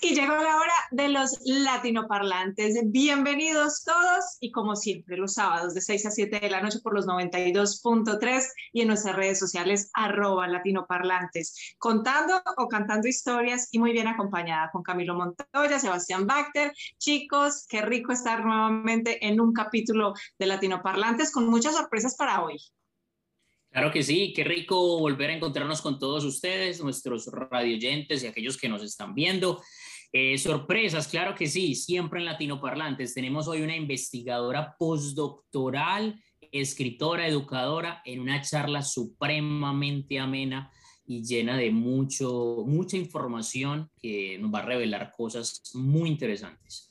Y llegó la hora de los latinoparlantes. Bienvenidos todos y como siempre los sábados de 6 a 7 de la noche por los 92.3 y en nuestras redes sociales arroba latinoparlantes, contando o cantando historias y muy bien acompañada con Camilo Montoya, Sebastián Bacter. Chicos, qué rico estar nuevamente en un capítulo de latinoparlantes con muchas sorpresas para hoy. Claro que sí, qué rico volver a encontrarnos con todos ustedes, nuestros radioyentes y aquellos que nos están viendo. Eh, sorpresas, claro que sí, siempre en Latino Parlantes. Tenemos hoy una investigadora postdoctoral, escritora, educadora, en una charla supremamente amena y llena de mucho, mucha información que nos va a revelar cosas muy interesantes.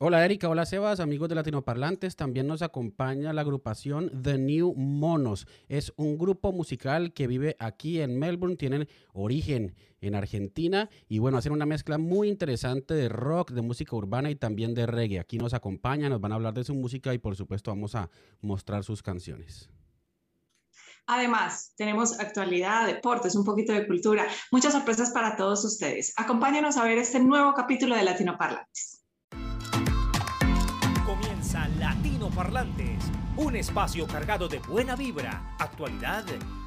Hola Erika, hola Sebas, amigos de Latinoparlantes. También nos acompaña la agrupación The New Monos. Es un grupo musical que vive aquí en Melbourne, tienen origen en Argentina y bueno, hacen una mezcla muy interesante de rock, de música urbana y también de reggae. Aquí nos acompañan, nos van a hablar de su música y por supuesto vamos a mostrar sus canciones. Además, tenemos actualidad, deportes, un poquito de cultura, muchas sorpresas para todos ustedes. Acompáñanos a ver este nuevo capítulo de Latinoparlantes. Latino Parlantes, un espacio cargado de buena vibra, actualidad,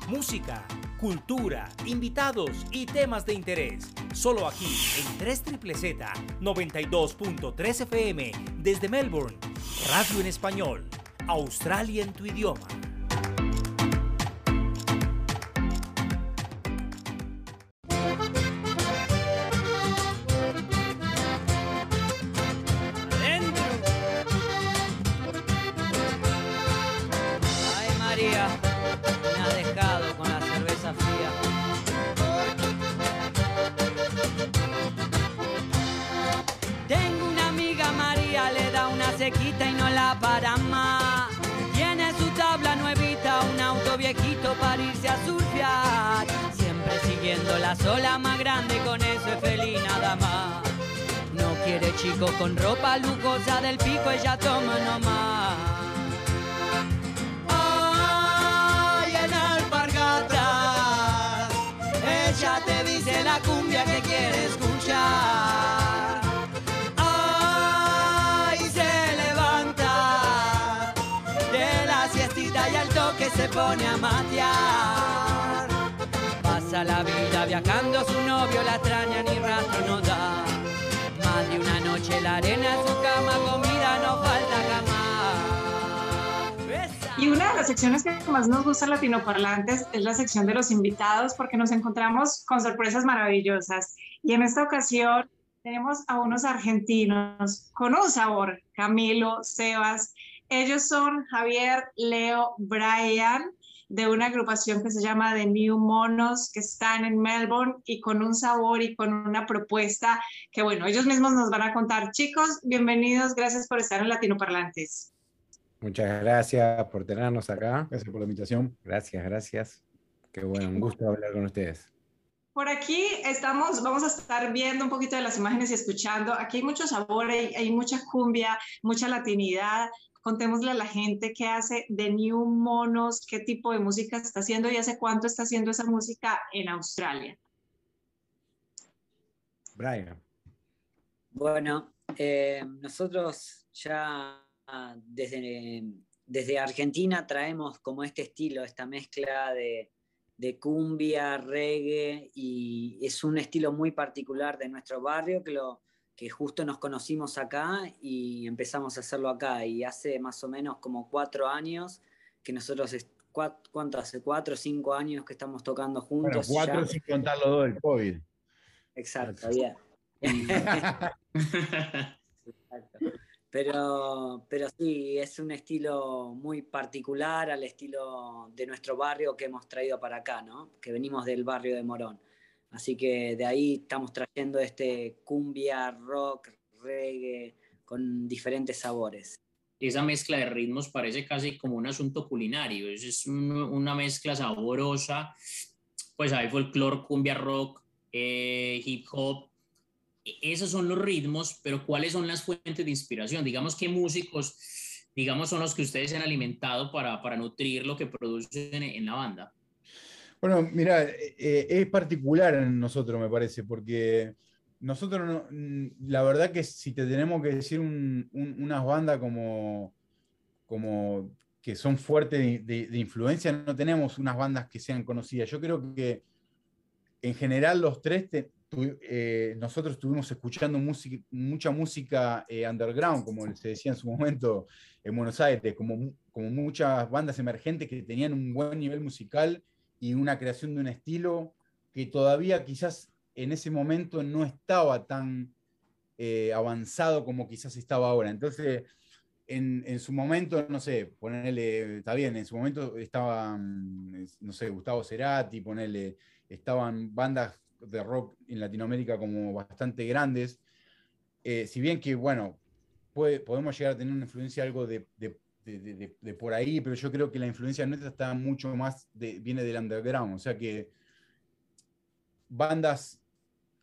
música, cultura, invitados y temas de interés. Solo aquí en 3 Z 92.3 FM desde Melbourne, radio en español, Australia en tu idioma. Viejito para irse a surfear. Siempre siguiendo la sola más grande, con eso es feliz nada más. No quiere chico con ropa lujosa del pico, ella toma nomás. Ay, en alpargatas, ella te dice la cumbia que quiere escuchar. Se pone a matear. Pasa la vida viajando, su novio la extraña ni rastro no da. Más de una noche la arena en su cama, comida no falta jamás. Y una de las secciones que más nos gusta Latinoparlantes es la sección de los invitados porque nos encontramos con sorpresas maravillosas. Y en esta ocasión tenemos a unos argentinos con un sabor, Camilo, Sebas, ellos son Javier, Leo, Brian, de una agrupación que se llama The New Monos, que están en Melbourne y con un sabor y con una propuesta que, bueno, ellos mismos nos van a contar. Chicos, bienvenidos, gracias por estar en Latino Parlantes. Muchas gracias por tenernos acá. Gracias por la invitación. Gracias, gracias. Qué bueno, un gusto hablar con ustedes. Por aquí estamos, vamos a estar viendo un poquito de las imágenes y escuchando. Aquí hay mucho sabor, hay, hay mucha cumbia, mucha latinidad, Contémosle a la gente qué hace de New Monos, qué tipo de música está haciendo y hace cuánto está haciendo esa música en Australia. Brian. Bueno, eh, nosotros ya desde, desde Argentina traemos como este estilo, esta mezcla de, de cumbia, reggae, y es un estilo muy particular de nuestro barrio que lo, que justo nos conocimos acá y empezamos a hacerlo acá. Y hace más o menos como cuatro años que nosotros, ¿cuánto hace? Cuatro o cinco años que estamos tocando juntos. Bueno, cuatro sin contar los dos del COVID. Exacto, bien. Pero, pero sí, es un estilo muy particular al estilo de nuestro barrio que hemos traído para acá, ¿no? Que venimos del barrio de Morón. Así que de ahí estamos trayendo este cumbia, rock, reggae, con diferentes sabores. Esa mezcla de ritmos parece casi como un asunto culinario, es una mezcla saborosa, pues hay folclore, cumbia, rock, eh, hip hop, e, esos son los ritmos, pero ¿cuáles son las fuentes de inspiración? Digamos, ¿qué músicos, digamos, son los que ustedes han alimentado para, para nutrir lo que producen en la banda? Bueno, mira, eh, eh, es particular en nosotros, me parece, porque nosotros, no- la verdad que si te tenemos que decir un- un- unas bandas como, como que son fuertes de, influencia, no tenemos unas bandas que sean conocidas. Yo creo que en general los tres, eh, nosotros estuvimos escuchando mucha música underground, como se decía en su momento en Buenos Aires, como, como muchas bandas emergentes que tenían un buen nivel musical y una creación de un estilo que todavía quizás en ese momento no estaba tan eh, avanzado como quizás estaba ahora. Entonces, en, en su momento, no sé, ponerle, está bien, en su momento estaban, no sé, Gustavo Cerati, ponerle, estaban bandas de rock en Latinoamérica como bastante grandes. Eh, si bien que, bueno, podemos llegar a tener una influencia algo de- de- por ahí, pero yo creo que la influencia nuestra está mucho más, viene del underground, o sea que bandas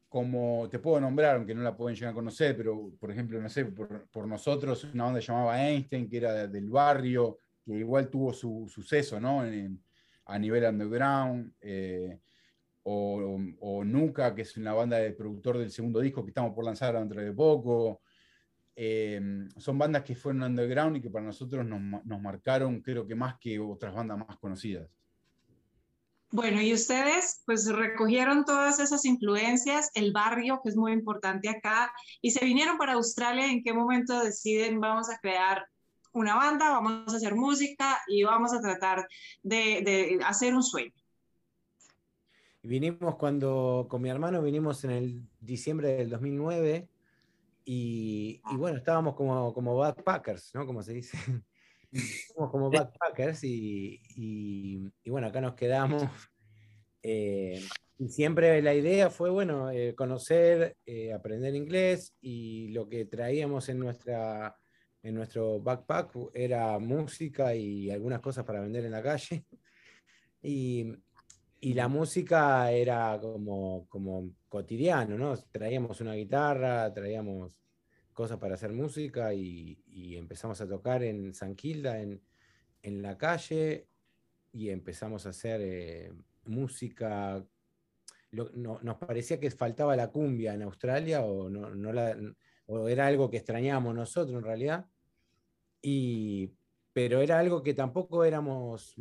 como te puedo nombrar, aunque no la pueden llegar a conocer, pero por ejemplo, no sé, por, nosotros, una banda llamaba Einstein, que era del barrio, que igual tuvo su suceso, ¿no? A nivel underground, eh, o, o Nuca, que es una banda de productor del segundo disco que estamos por lanzar dentro de poco. Eh, son bandas que fueron underground y que para nosotros nos marcaron, creo que más que otras bandas más conocidas. Bueno, y ustedes pues recogieron todas esas influencias, el barrio, que es muy importante acá, y se vinieron para Australia. ¿En qué momento deciden vamos a crear una banda, vamos a hacer música y vamos a tratar de, de hacer un sueño? Vinimos cuando, con mi hermano, vinimos en el diciembre del 2009 y, y bueno, estábamos como, como backpackers, ¿no? Como se dice. Estábamos como backpackers y, y- y bueno, acá nos quedamos. Eh, y siempre la idea fue, bueno, eh, conocer, eh, aprender inglés y lo que traíamos en, nuestra, en nuestro backpack era música y algunas cosas para vender en la calle. Y, y la música era como, como cotidiano, ¿no? Traíamos una guitarra, traíamos cosas para hacer música y, empezamos a tocar en San Quilda, en, en la calle, y empezamos a hacer eh, música. No- nos parecía que faltaba la cumbia en Australia o, no, no la- o era algo que extrañábamos nosotros en realidad. Y, pero era algo que tampoco éramos,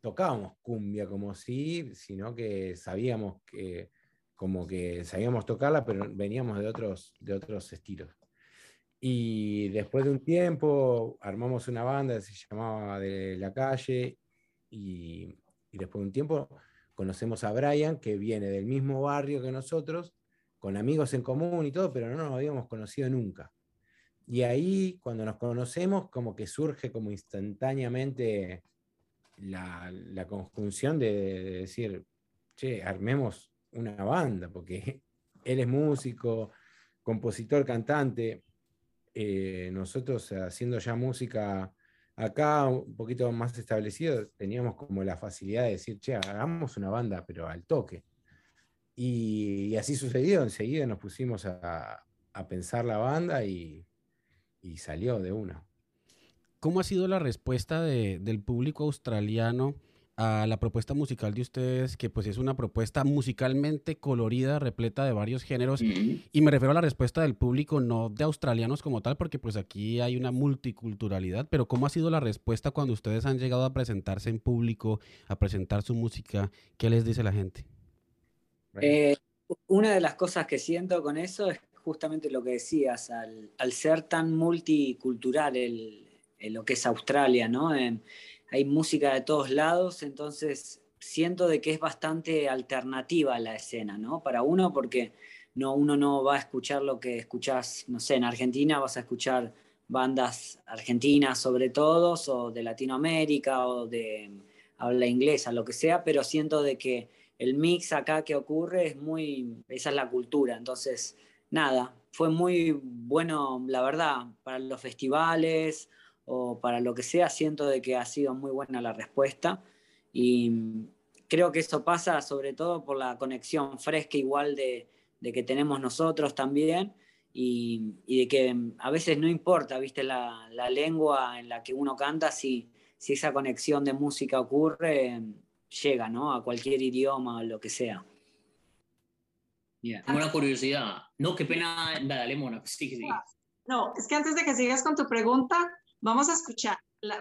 tocábamos cumbia como sí, sino que sabíamos que, como que sabíamos tocarla, pero veníamos de otros, de otros estilos. Y después de un tiempo armamos una banda que se llamaba De la Calle y, y después de un tiempo conocemos a Brian, que viene del mismo barrio que nosotros, con amigos en común y todo, pero no nos habíamos conocido nunca. Y ahí, cuando nos conocemos, como que surge como instantáneamente la, la conjunción de, de decir, che, armemos una banda, porque él es músico, compositor, cantante, eh, nosotros haciendo ya música acá un poquito más establecido, teníamos como la facilidad de decir, che, hagamos una banda, pero al toque. Y, así sucedió, enseguida nos pusimos a, pensar la banda y, salió de una. ¿Cómo ha sido la respuesta de- del público australiano a la propuesta musical de ustedes, que pues es una propuesta musicalmente colorida, repleta de varios géneros? Y me refiero a la respuesta del público, no de australianos como tal, porque pues aquí hay una multiculturalidad, pero ¿cómo ha sido la respuesta cuando ustedes han llegado a presentarse en público, a presentar su música? ¿Qué les dice la gente? Eh, una de las cosas que siento con eso es justamente lo que decías, al, al ser tan multicultural el, el lo que es Australia, ¿no? Eh, hay música de todos lados, entonces siento de que es bastante alternativa la escena, ¿no? Para uno, porque no, uno no va a escuchar lo que escuchás, no sé, en Argentina vas a escuchar bandas argentinas sobre todo, o de Latinoamérica, o de habla inglesa, lo que sea, pero siento de que el mix acá que ocurre es muy, esa es la cultura, entonces, nada, fue muy bueno, la verdad, para los festivales o para lo que sea, siento de que ha sido muy buena la respuesta y creo que eso pasa sobre todo por la conexión fresca igual de, de que tenemos nosotros también y, y de que a veces no importa, viste, la, la lengua en la que uno canta, si, si esa conexión de música ocurre, llega, ¿no? A cualquier idioma o lo que sea. Tengo una curiosidad. No, qué pena, dale, Mona. Pues sí, sí. No, es que antes de que sigas con tu pregunta, vamos a escuchar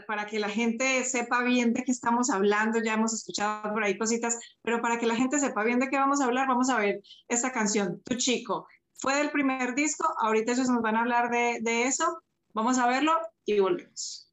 para que la gente sepa bien de qué estamos hablando. Ya hemos escuchado por ahí cositas, pero para que la gente sepa bien de qué vamos a hablar, vamos a ver esta canción, Tu Chico. Fue del primer disco, ahorita ellos nos van a hablar de, de eso. Vamos a verlo y volvemos.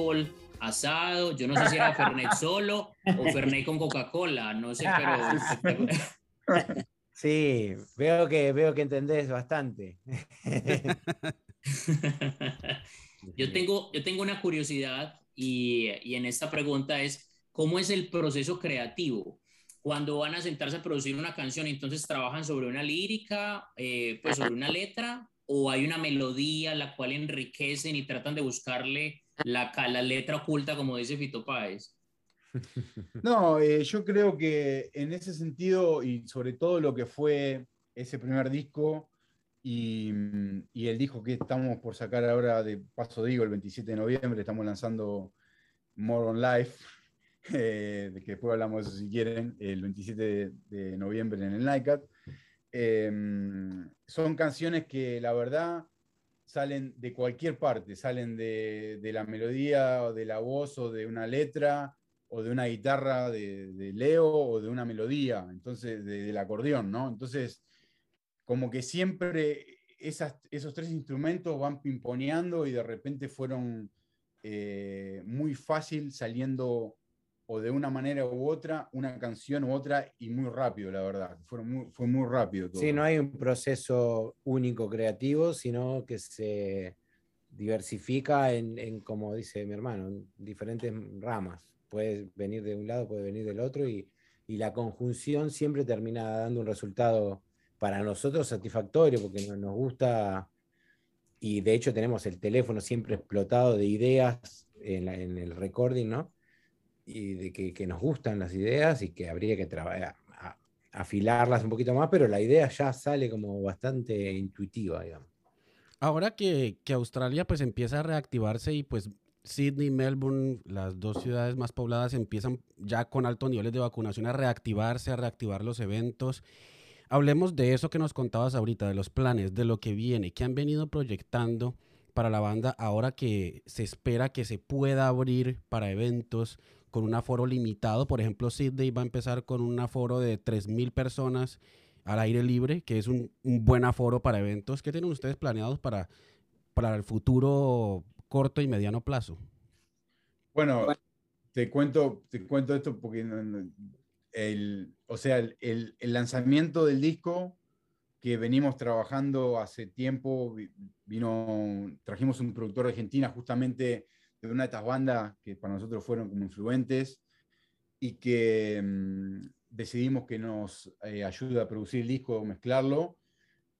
Fútbol, asado, yo no sé si era Fernet solo o Fernet con Coca-Cola, no sé, pero... Sí, veo que, veo que entendés bastante. yo, tengo, yo tengo una curiosidad y, y en esta pregunta es, ¿cómo es el proceso creativo? Cuando van a sentarse a producir una canción, entonces trabajan sobre una lírica, eh, pues sobre una letra, o hay una melodía la cual enriquecen y tratan de buscarle la, la letra oculta, como dice Fito Páez. No, eh, yo creo que en ese sentido, y sobre todo lo que fue ese primer disco y, y, el disco que estamos por sacar ahora, de paso digo, el 27 de noviembre, estamos lanzando More on Life, eh, que después hablamos de eso si quieren, el 27 de, noviembre en el NICAT. Eh, son canciones que la verdad salen de cualquier parte, salen de, la melodía o de la voz o de una letra o de una guitarra de, Leo o de una melodía, entonces del acordeón, ¿no? Entonces, como que siempre esos tres instrumentos van pimponeando y de repente fueron eh, muy fácil saliendo o de una manera u otra, una canción u otra, y muy rápido, la verdad. Fue muy, fue muy rápido todo. Sí, no hay un proceso único creativo, sino que se diversifica en, como dice mi hermano, en diferentes ramas. Puede venir de un lado, puede venir del otro, y, y la conjunción siempre termina dando un resultado para nosotros satisfactorio, porque nos gusta, y de hecho tenemos el teléfono siempre explotado de ideas en, en el recording, ¿no? Y de que, nos gustan las ideas y que habría que trabajar, afilarlas un poquito más, pero la idea ya sale como bastante intuitiva, digamos. Ahora que, que Australia pues empieza a reactivarse y pues Sydney, Melbourne, las dos ciudades más pobladas empiezan ya con altos niveles de vacunación a reactivarse, a reactivar los eventos. Hablemos de eso que nos contabas ahorita, de los planes, de lo que viene, que han venido proyectando para la banda ahora que se espera que se pueda abrir para eventos, con un aforo limitado. Por ejemplo, Sydney va a empezar con un aforo de 3.000 personas al aire libre, que es un, buen aforo para eventos. ¿Qué tienen ustedes planeados para, para el futuro corto y mediano plazo? Bueno, te cuento, te cuento esto porque el, o sea, el, el, lanzamiento del disco que venimos trabajando hace tiempo, vino, trajimos un productor de Argentina justamente de una de estas bandas que para nosotros fueron como influentes y que mm, decidimos que nos eh, ayude a producir el disco, mezclarlo.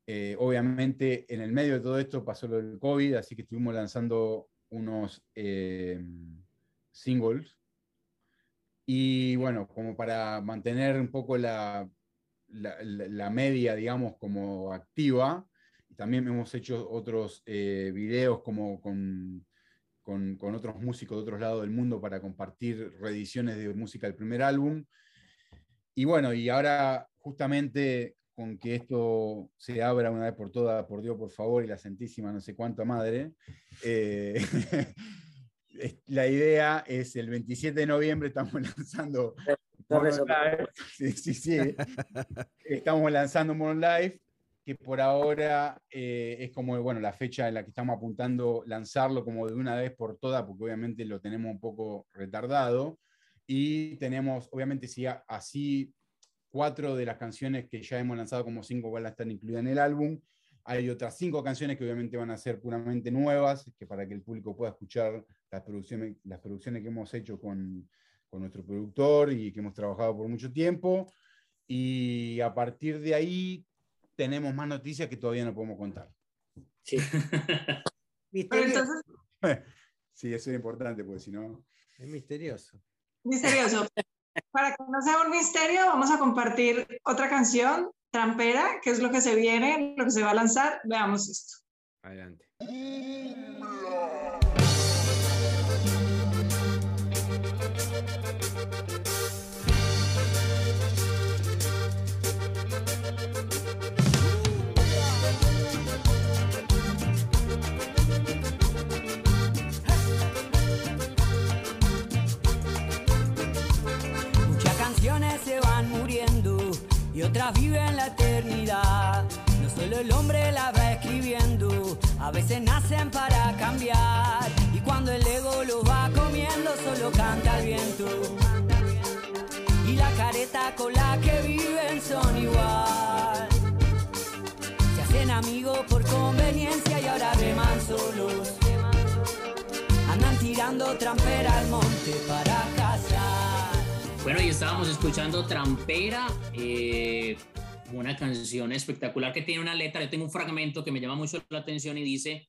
Eh, obviamente en el medio de todo esto pasó lo del COVID, así que estuvimos lanzando unos eh, singles. Y bueno, como para mantener un poco la, la, media, digamos, como activa, también hemos hecho otros videos como con con, otros músicos de otros lados del mundo para compartir reediciones de música del primer álbum. Y bueno, y ahora justamente con que esto se abra una vez por todas, por Dios, por favor, y la Santísima no sé cuánta madre, eh, la idea es el 27 de noviembre estamos lanzando Mono Live. Sí, sí, sí. Estamos lanzando Mono Live, por ahora eh, es como bueno, la fecha en la que estamos apuntando lanzarlo como de una vez por todas, porque obviamente lo tenemos un poco retardado. Y tenemos, obviamente, si así cuatro de las canciones que ya hemos lanzado como cinco van a estar incluidas en el álbum. Hay otras cinco canciones que obviamente van a ser puramente nuevas, que para que el público pueda escuchar las producciones, las producciones que hemos hecho con, con nuestro productor y que hemos trabajado por mucho tiempo. Y a partir de ahí tenemos más noticias que todavía no podemos contar. Sí. Pero Misterioso. entonces, Sí, eso es importante, porque si no... Es misterioso. misterioso. Para que no sea un misterio, vamos a compartir otra canción, Trampera, que es lo que se viene, lo que se va a lanzar. Veamos esto. Adelante. Y otras viven la eternidad. No solo el hombre la va escribiendo, a veces nacen para cambiar. Y cuando el ego los va comiendo, solo canta el viento. Y la careta con la que viven son igual. Se hacen amigos por conveniencia y ahora reman solos. Andan tirando trampera al monte para cazar. Bueno, y estábamos escuchando Trampera, eh, una canción espectacular que tiene una letra. Yo tengo un fragmento que me llama mucho la atención y dice,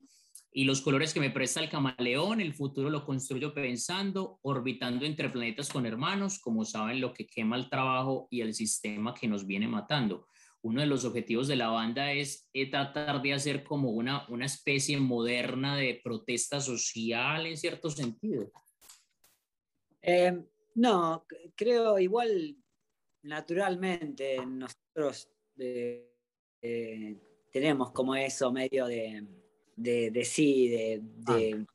y los colores que me presta el camaleón, el futuro lo construyo pensando, orbitando entre planetas con hermanos, como saben lo que quema el trabajo y el sistema que nos viene matando. Uno de los objetivos de la banda es eh, tratar de hacer como una, una especie moderna de protesta social en cierto sentido. Eh, no, creo igual naturalmente nosotros eh, eh, tenemos como eso medio de, de, de sí, de, de,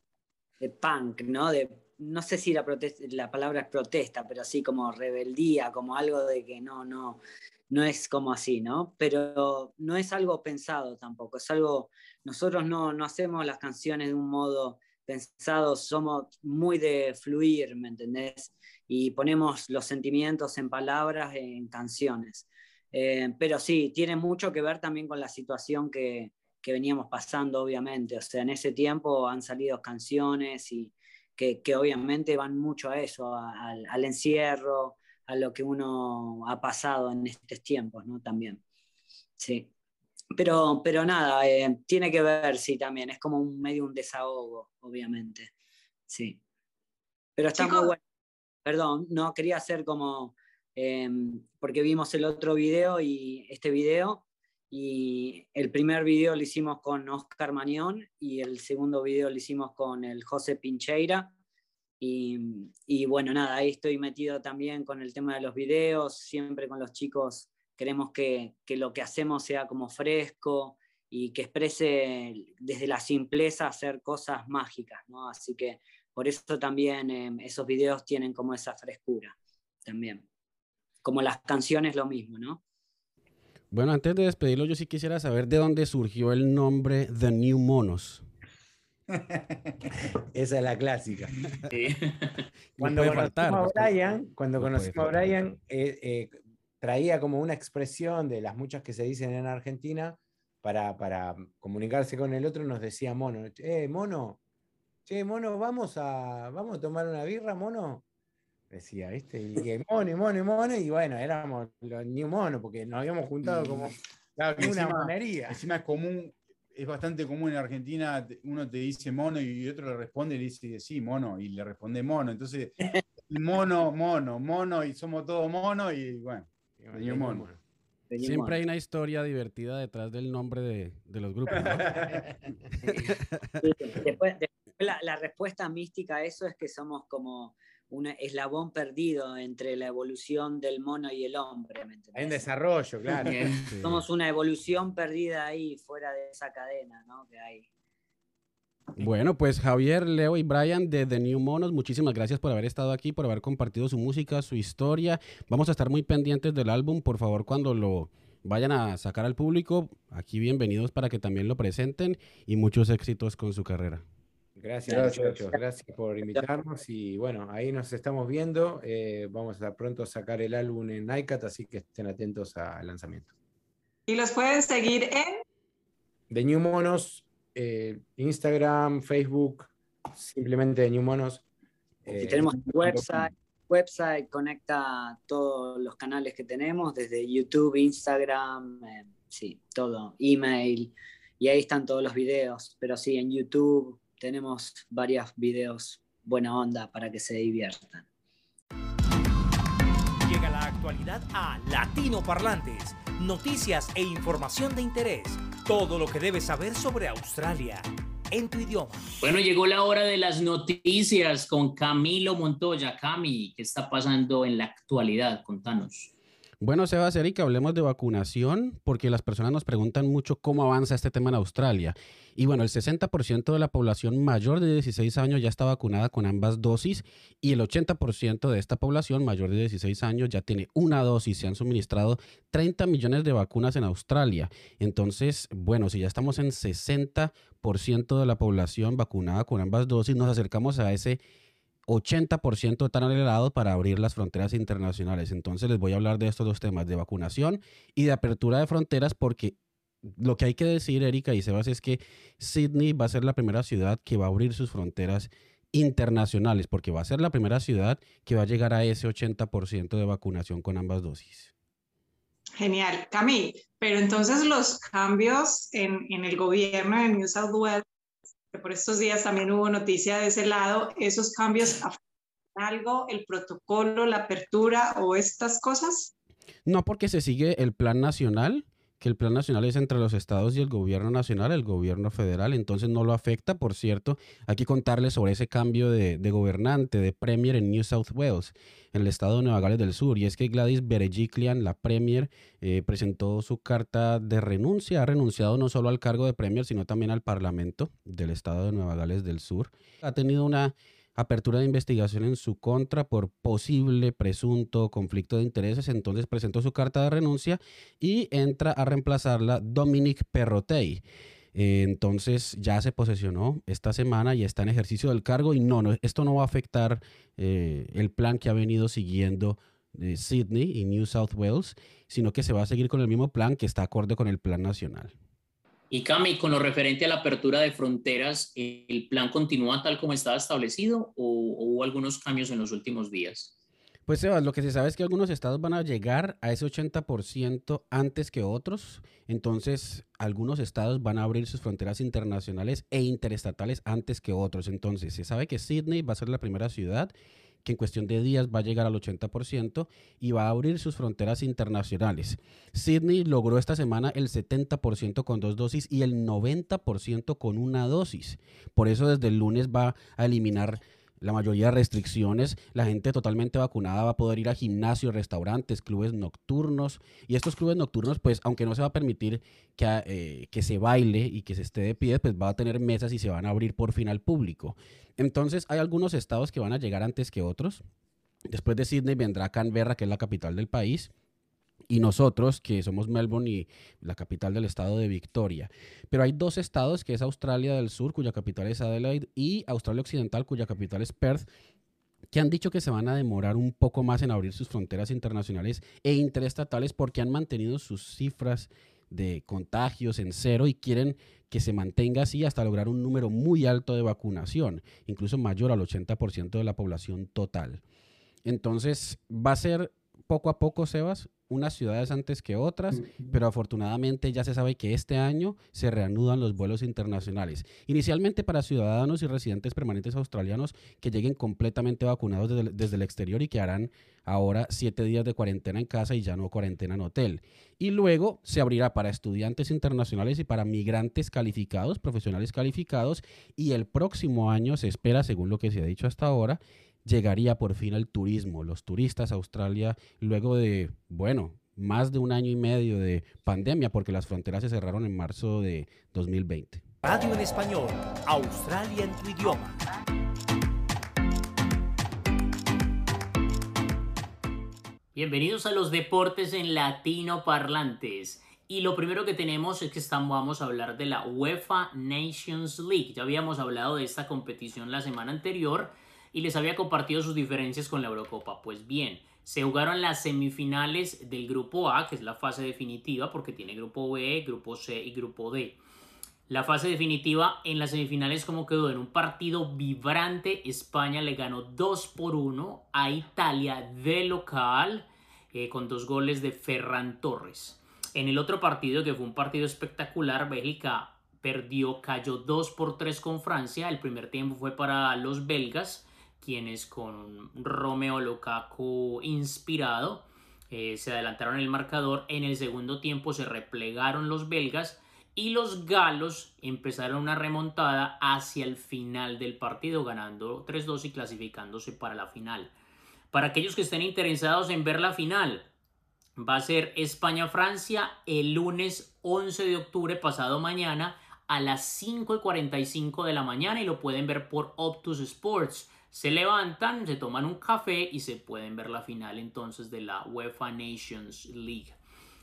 de punk, ¿no? De, no sé si la, protesta, la palabra es protesta, pero sí como rebeldía, como algo de que no, no, no es como así, ¿no? Pero no es algo pensado tampoco, es algo, nosotros no, no hacemos las canciones de un modo pensado, somos muy de fluir, ¿me entendés? Y ponemos los sentimientos en palabras, en canciones. Eh, pero sí, tiene mucho que ver también con la situación que, que veníamos pasando, obviamente. O sea, en ese tiempo han salido canciones y que, que obviamente van mucho a eso, a- al, al encierro, a lo que uno ha pasado en estos tiempos, ¿no? También. Sí. Pero, pero nada, eh, tiene que ver, sí, también. Es como un medio un desahogo, obviamente. Sí. Pero está muy bueno. Perdón, no quería hacer como. eh, porque vimos el otro video y este video. Y el primer video lo hicimos con Oscar Mañón y el segundo video lo hicimos con el José Pincheira. Y, y bueno, nada, ahí estoy metido también con el tema de los videos, siempre con los chicos queremos que, que lo que hacemos sea como fresco y que exprese desde la simpleza hacer cosas mágicas, ¿no? Así que por eso también eh, esos videos tienen como esa frescura también. Como las canciones lo mismo, ¿no? Bueno, antes de despedirlo, yo sí quisiera saber de dónde surgió el nombre The New Monos. Esa es la clásica. Sí. Cuando conocimos faltar, a no puede- Brian, cuando no conocimos a. Brian, eh, eh, traía como una expresión de las muchas que se dicen en Argentina para, para comunicarse con el otro, nos decía mono, eh, mono, che, mono, vamos a, vamos a tomar una birra, mono. Decía, ¿viste? Y que mono, y mono, y mono, y bueno, éramos los New Mono, porque nos habíamos juntado como Claro, una encima- monería. Encima es común, es bastante común en Argentina, uno te dice mono y otro le responde y le dice sí, mono, y le responde mono. Entonces, mono, mono, mono, y somos todos mono, y bueno, New Mono. Siempre hay una historia divertida detrás del nombre de, de los grupos. ¿no? Sí, Después, después la, la respuesta mística a eso es que somos como un eslabón perdido entre la evolución del mono y el hombre. ¿me? Hay un desarrollo, claro. Sí. Somos una evolución perdida ahí, fuera de esa cadena ¿no? que hay. Bueno, pues Javier, Leo y Brian de The New Monos, muchísimas gracias por haber estado aquí, por haber compartido su música, su historia. Vamos a estar muy pendientes del álbum, por favor, cuando lo vayan a sacar al público, aquí bienvenidos para que también lo presenten y muchos éxitos con su carrera. Gracias, muchachos. Gracias por invitarnos y bueno, ahí nos estamos viendo. Eh, vamos a pronto sacar el álbum en iCat, así que estén atentos al lanzamiento. Y los pueden seguir en The New Monos, eh, Instagram, Facebook, simplemente The New Monos. y Eh, tenemos website, website conecta todos los canales que tenemos, desde YouTube, Instagram, eh, sí, todo, email, y ahí están todos los videos. Pero sí, en YouTube tenemos varios videos buena onda para que se diviertan. Llega la actualidad a Latino Parlantes. Noticias e información de interés. Todo lo que debes saber sobre Australia. En tu idioma. Bueno, llegó la hora de las noticias con Camilo Montoya. Cami, ¿qué está pasando en la actualidad? Contanos. Bueno, Sebas, Erika, hablemos de vacunación, porque las personas nos preguntan mucho cómo avanza este tema en Australia. Y bueno, el 60% de la población mayor de 16 años ya está vacunada con ambas dosis y el 80% de esta población mayor de 16 años ya tiene una dosis. Se han suministrado 30 millones de vacunas en Australia. Entonces, bueno, si ya estamos en 60% de la población vacunada con ambas dosis, nos acercamos a ese 80% tan elevado para abrir las fronteras internacionales. Entonces les voy a hablar de estos dos temas, de vacunación y de apertura de fronteras, porque lo que hay que decir, Erika y Sebas, es que Sydney va a ser la primera ciudad que va a abrir sus fronteras internacionales, porque va a ser la primera ciudad que va a llegar a ese 80% de vacunación con ambas dosis. Genial, Cami, pero entonces los cambios en, en el gobierno de New South Wales por estos días también hubo noticia de ese lado, ¿esos cambios afectan algo, el protocolo, la apertura o estas cosas? No, porque se sigue el plan nacional, el plan nacional es entre los estados y el gobierno nacional, el gobierno federal, entonces no lo afecta. Por cierto, hay que contarles sobre ese cambio de, de gobernante, de premier en New South Wales, en el estado de Nueva Gales del Sur. Y es que Gladys Berejiklian, la premier, eh, presentó su carta de renuncia. Ha renunciado no solo al cargo de premier, sino también al parlamento del estado de Nueva Gales del Sur. Ha tenido una apertura de investigación en su contra por posible presunto conflicto de intereses, entonces presentó su carta de renuncia y entra a reemplazarla Dominic Perrotey. Entonces ya se posesionó esta semana y está en ejercicio del cargo y no, no esto no va a afectar eh, el plan que ha venido siguiendo eh, Sydney y New South Wales, sino que se va a seguir con el mismo plan que está acorde con el plan nacional. Y Cami, con lo referente a la apertura de fronteras, ¿el plan continúa tal como estaba establecido o, hubo algunos cambios en los últimos días? Pues Sebas, lo que se sabe es que algunos estados van a llegar a ese 80% antes que otros. Entonces, algunos estados van a abrir sus fronteras internacionales e interestatales antes que otros. Entonces, se sabe que Sydney va a ser la primera ciudad que en cuestión de días va a llegar al 80% y va a abrir sus fronteras internacionales. Sydney logró esta semana el 70% con dos dosis y el 90% con una dosis. Por eso desde el lunes va a eliminar la mayoría de restricciones, la gente totalmente vacunada va a poder ir a gimnasios, restaurantes, clubes nocturnos. Y estos clubes nocturnos, pues, aunque no se va a permitir que, eh, que se baile y que se esté de pie, pues va a tener mesas y se van a abrir por fin al público. Entonces, hay algunos estados que van a llegar antes que otros. Después de Sydney vendrá Canberra, que es la capital del país y nosotros, que somos Melbourne y la capital del estado de Victoria. Pero hay dos estados, que es Australia del Sur, cuya capital es Adelaide, y Australia Occidental, cuya capital es Perth, que han dicho que se van a demorar un poco más en abrir sus fronteras internacionales e interestatales porque han mantenido sus cifras de contagios en cero y quieren que se mantenga así hasta lograr un número muy alto de vacunación, incluso mayor al 80% de la población total. Entonces, va a ser poco a poco, Sebas, unas ciudades antes que otras, pero afortunadamente ya se sabe que este año se reanudan los vuelos internacionales. Inicialmente para ciudadanos y residentes permanentes australianos que lleguen completamente vacunados desde, desde, el exterior y que harán ahora siete días de cuarentena en casa y ya no cuarentena en hotel. Y luego se abrirá para estudiantes internacionales y para migrantes calificados, profesionales calificados, y el próximo año se espera, según lo que se ha dicho hasta ahora, llegaría por fin el turismo, los turistas a Australia, luego de, bueno, más de un año y medio de pandemia, porque las fronteras se cerraron en marzo de 2020. Radio en español, Australia en tu idioma. Bienvenidos a los deportes en latino parlantes. Y lo primero que tenemos es que estamos, vamos a hablar de la UEFA Nations League. Ya habíamos hablado de esta competición la semana anterior y les había compartido sus diferencias con la Eurocopa. Pues bien, se jugaron las semifinales del grupo A, que es la fase definitiva porque tiene grupo B, grupo C y grupo D. La fase definitiva en las semifinales como quedó en un partido vibrante. España le ganó 2 por 1 a Italia de local eh, con dos goles de Ferran Torres. En el otro partido, que fue un partido espectacular, Bélgica perdió, cayó 2 por 3 con Francia. El primer tiempo fue para los belgas, quienes con Romeo Lukaku inspirado eh, se adelantaron el marcador. En el segundo tiempo se replegaron los belgas y los galos empezaron una remontada hacia el final del partido, ganando 3-2 y clasificándose para la final. Para aquellos que estén interesados en ver la final, va a ser España-Francia el lunes 11 de octubre, pasado mañana, a las 5.45 de la mañana y lo pueden ver por Optus Sports. Se levantan, se toman un café y se pueden ver la final entonces de la UEFA Nations League.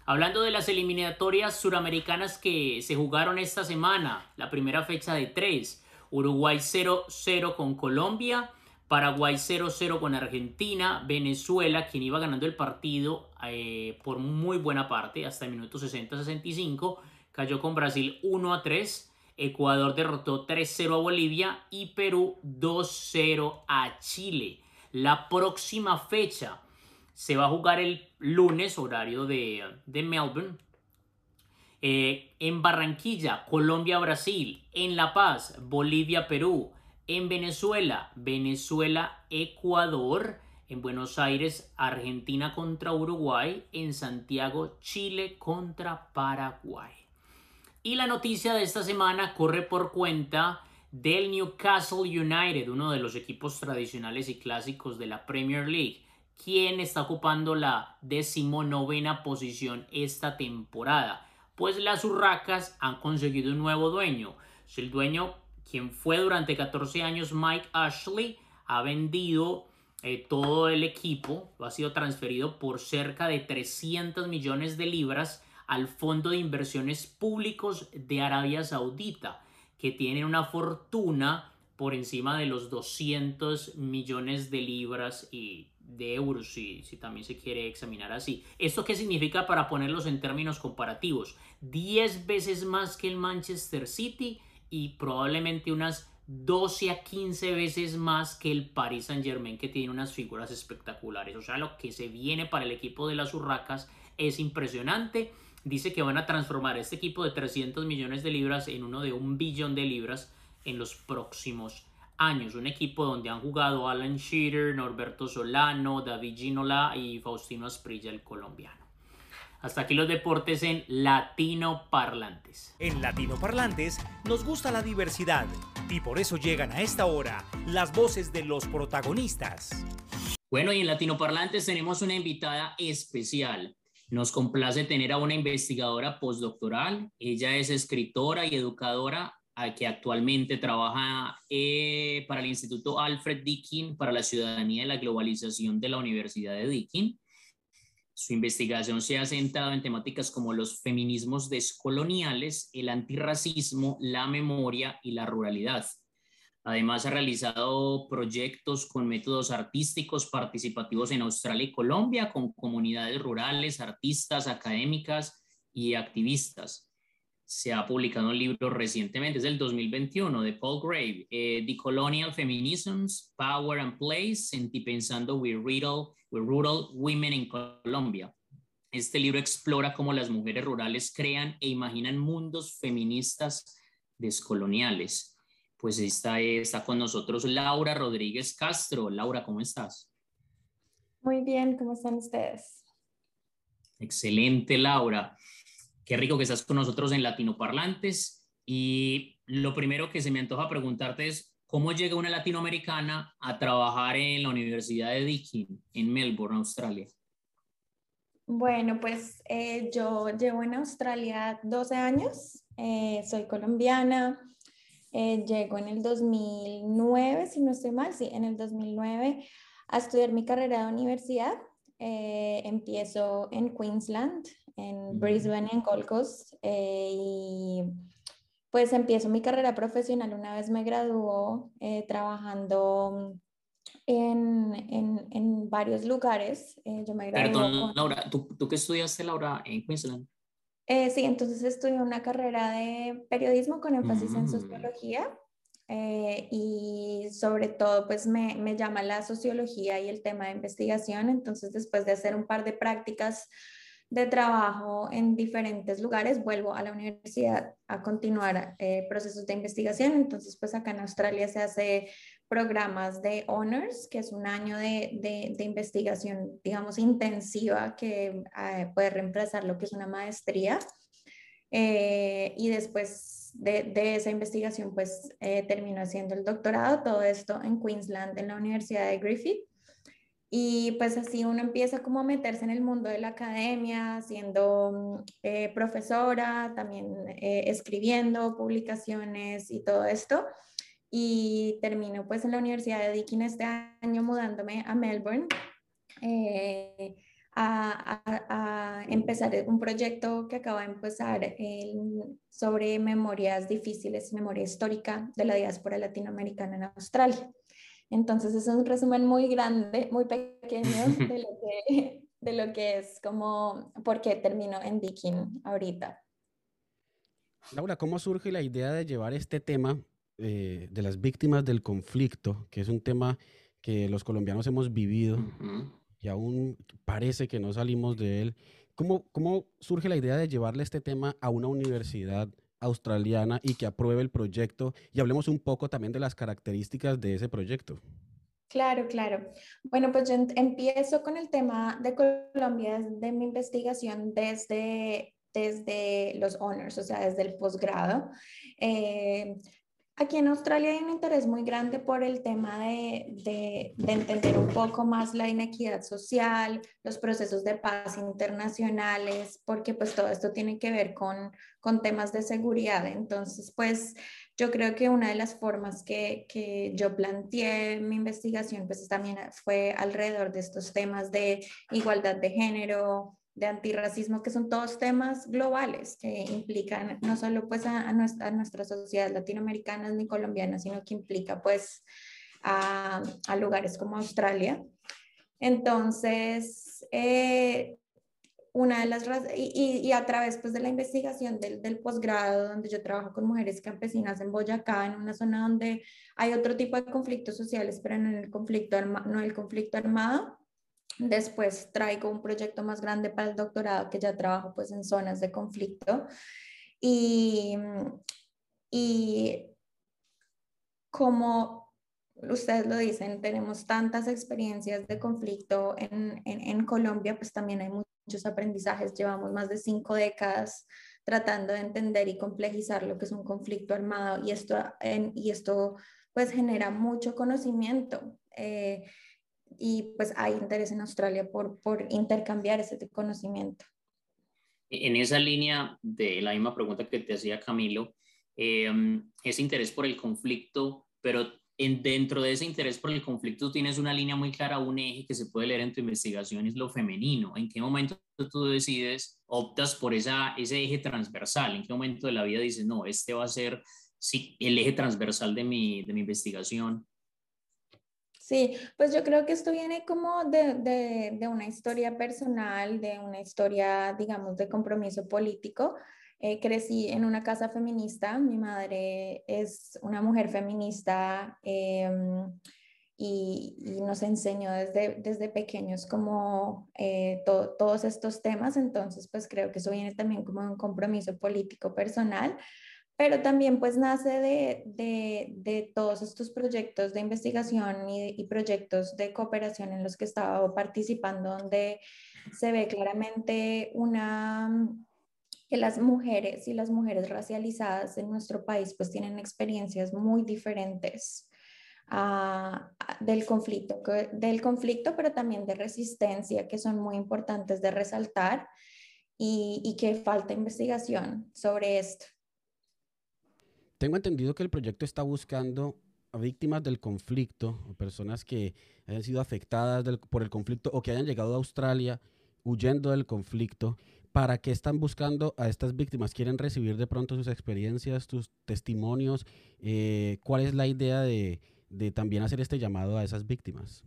Hablando de las eliminatorias suramericanas que se jugaron esta semana, la primera fecha de tres, Uruguay 0-0 con Colombia, Paraguay 0-0 con Argentina, Venezuela, quien iba ganando el partido eh, por muy buena parte, hasta el minuto 60-65, cayó con Brasil 1-3, Ecuador derrotó 3-0 a Bolivia y Perú 2-0 a Chile. La próxima fecha se va a jugar el lunes, horario de, Melbourne. Eh, en Barranquilla, Colombia-Brasil. En La Paz, Bolivia-Perú. En Venezuela, Venezuela-Ecuador. En Buenos Aires, Argentina contra Uruguay. En Santiago, Chile contra Paraguay. Y la noticia de esta semana corre por cuenta del Newcastle United, uno de los equipos tradicionales y clásicos de la Premier League ¿Quién está ocupando la decimonovena posición esta temporada? Pues las Urracas han conseguido un nuevo dueño. El dueño, quien fue durante 14 años Mike Ashley, ha vendido eh, todo el equipo, ha sido transferido por cerca de 300 millones de libras al Fondo de Inversiones Públicos de Arabia Saudita, que tiene una fortuna por encima de los 200 millones de libras y de euros, si, si también se quiere examinar así. ¿Esto qué significa para ponerlos en términos comparativos? 10 veces más que el Manchester City y probablemente unas 12 a 15 veces más que el Paris Saint Germain que tiene unas figuras espectaculares. O sea, lo que se viene para el equipo de las Urracas es impresionante. Dice que van a transformar este equipo de 300 millones de libras en uno de un billón de libras en los próximos años. Un equipo donde han jugado Alan Shearer, Norberto Solano, David Ginola y Faustino Asprilla, el colombiano. Hasta aquí los deportes en Latino Parlantes. En Latino Parlantes nos gusta la diversidad y por eso llegan a esta hora las voces de los protagonistas. Bueno, y en Latino Parlantes tenemos una invitada especial. Nos complace tener a una investigadora postdoctoral. Ella es escritora y educadora que actualmente trabaja eh, para el Instituto Alfred Dickin para la Ciudadanía y la Globalización de la Universidad de Dickin. Su investigación se ha centrado en temáticas como los feminismos descoloniales, el antirracismo, la memoria y la ruralidad. Además, ha realizado proyectos con métodos artísticos participativos en Australia y Colombia, con comunidades rurales, artistas, académicas y activistas se ha publicado un libro recientemente, es del 2021, de Paul Grave, eh, The Colonial Feminisms, Power and Place, Pensando with Rural, with Rural Women in Colombia. Este libro explora cómo las mujeres rurales crean e imaginan mundos feministas descoloniales. Pues está, está con nosotros Laura Rodríguez Castro. Laura, ¿cómo estás? Muy bien, ¿cómo están ustedes? Excelente, Laura. Qué rico que estás con nosotros en Latinoparlantes. Y lo primero que se me antoja preguntarte es, ¿cómo llega una latinoamericana a trabajar en la Universidad de Deakin, en Melbourne, Australia? Bueno, pues eh, yo llevo en Australia 12 años. eh, soy colombiana, eh, llego en el 2009, si no estoy mal, sí, en el 2009 a estudiar mi carrera de universidad. Eh, empiezo en Queensland, en Brisbane y en Gold Coast, y pues empiezo mi carrera profesional una vez me graduó trabajando en, en, en, varios lugares. yo me Perdón, Laura, ¿tú, ¿tú qué estudiaste, Laura, en Queensland? Eh, sí, entonces estudié una carrera de periodismo con énfasis en mm. sociología eh, y sobre todo pues me, me, llama la sociología y el tema de investigación. Entonces después de hacer un par de prácticas de trabajo en diferentes lugares, vuelvo a la universidad a continuar eh, procesos de investigación. Entonces pues acá en Australia se hace programas de honors, que es un año de, de, investigación, digamos, intensiva que eh, puede reemplazar lo que es una maestría. Eh, y después de, de, esa investigación, pues eh, terminó haciendo el doctorado, todo esto en Queensland, en la Universidad de Griffith. Y pues así uno empieza como a meterse en el mundo de la academia, siendo mm, profesora, también escribiendo publicaciones y todo esto y termino pues en la Universidad de Deakin este año mudándome a Melbourne eh, a, empezar un proyecto que acaba de empezar sobre memorias difíciles, memoria histórica de la diáspora latinoamericana en Australia. Entonces es un resumen muy grande, muy pequeño de lo que, de lo que es como por qué termino en Deakin ahorita. Laura, ¿cómo surge la idea de llevar este tema eh, de las víctimas del conflicto, que es un tema que los colombianos hemos vivido y aún parece que no salimos de él. ¿Cómo, ¿Cómo surge la idea de llevarle este tema a una universidad australiana y que apruebe el proyecto? Y hablemos un poco también de las características de ese proyecto. Claro, claro. Bueno, pues yo empiezo con el tema de Colombia, de mi investigación desde, desde los honors, o sea, desde el posgrado. Eh, Aquí en Australia hay un interés muy grande por el tema de, entender un poco más la inequidad social, los procesos de paz internacionales, porque pues todo esto tiene que ver con, con temas de seguridad. Entonces, pues yo creo que una de las formas que, que yo planteé mi investigación pues también fue alrededor de estos temas de igualdad de género, de antirracismo, que son todos temas globales que implican no solo pues a, nuestra, nuestra, sociedad latinoamericana ni colombiana, sino que implica pues a, a lugares como Australia. Entonces, eh, una de las y, y, a través pues de la investigación del, del posgrado, donde yo trabajo con mujeres campesinas en Boyacá, en una zona donde hay otro tipo de conflictos sociales, pero no el conflicto, no el conflicto armado, Después traigo un proyecto más grande para el doctorado que ya trabajo pues en zonas de conflicto. Y, y como ustedes lo dicen, tenemos tantas experiencias de conflicto en, en, Colombia, pues también hay muchos aprendizajes. Llevamos más de cinco décadas tratando de entender y complejizar lo que es un conflicto armado y esto, y esto pues genera mucho conocimiento. Eh, y pues hay interés en Australia por, por intercambiar ese conocimiento. En esa línea de la misma pregunta que te hacía Camilo, em, ese interés por el conflicto, pero en, dentro de ese interés por el conflicto tienes una línea muy clara, un eje que se puede leer en tu investigación, es lo femenino. ¿En qué momento tú decides, optas por esa, ese eje transversal? ¿En qué momento de la vida dices, no, este va a ser sí, el eje transversal de mi, de mi investigación? Sí, pues yo creo que esto viene como de, de, una historia personal, de una historia, digamos, de compromiso político. Eh, crecí en una casa feminista, mi madre es una mujer feminista em, y, nos enseñó desde, desde pequeños como eh, todos estos temas, entonces pues creo que eso viene también como un compromiso político personal pero también pues nace de, de, de todos estos proyectos de investigación y, y, proyectos de cooperación en los que estaba participando, donde se ve claramente una que las mujeres y las mujeres racializadas en nuestro país pues tienen experiencias muy diferentes ah, del, conflicto, del conflicto, pero también de resistencia, que son muy importantes de resaltar y, y que falta investigación sobre esto. Tengo entendido que el proyecto está buscando a víctimas del conflicto, personas que hayan sido afectadas por el conflicto o que hayan llegado a Australia huyendo del conflicto. ¿Para qué están buscando a estas víctimas? ¿Quieren recibir de pronto sus experiencias, sus testimonios? Eh, ¿Cuál es la idea de, de también hacer este llamado a esas víctimas?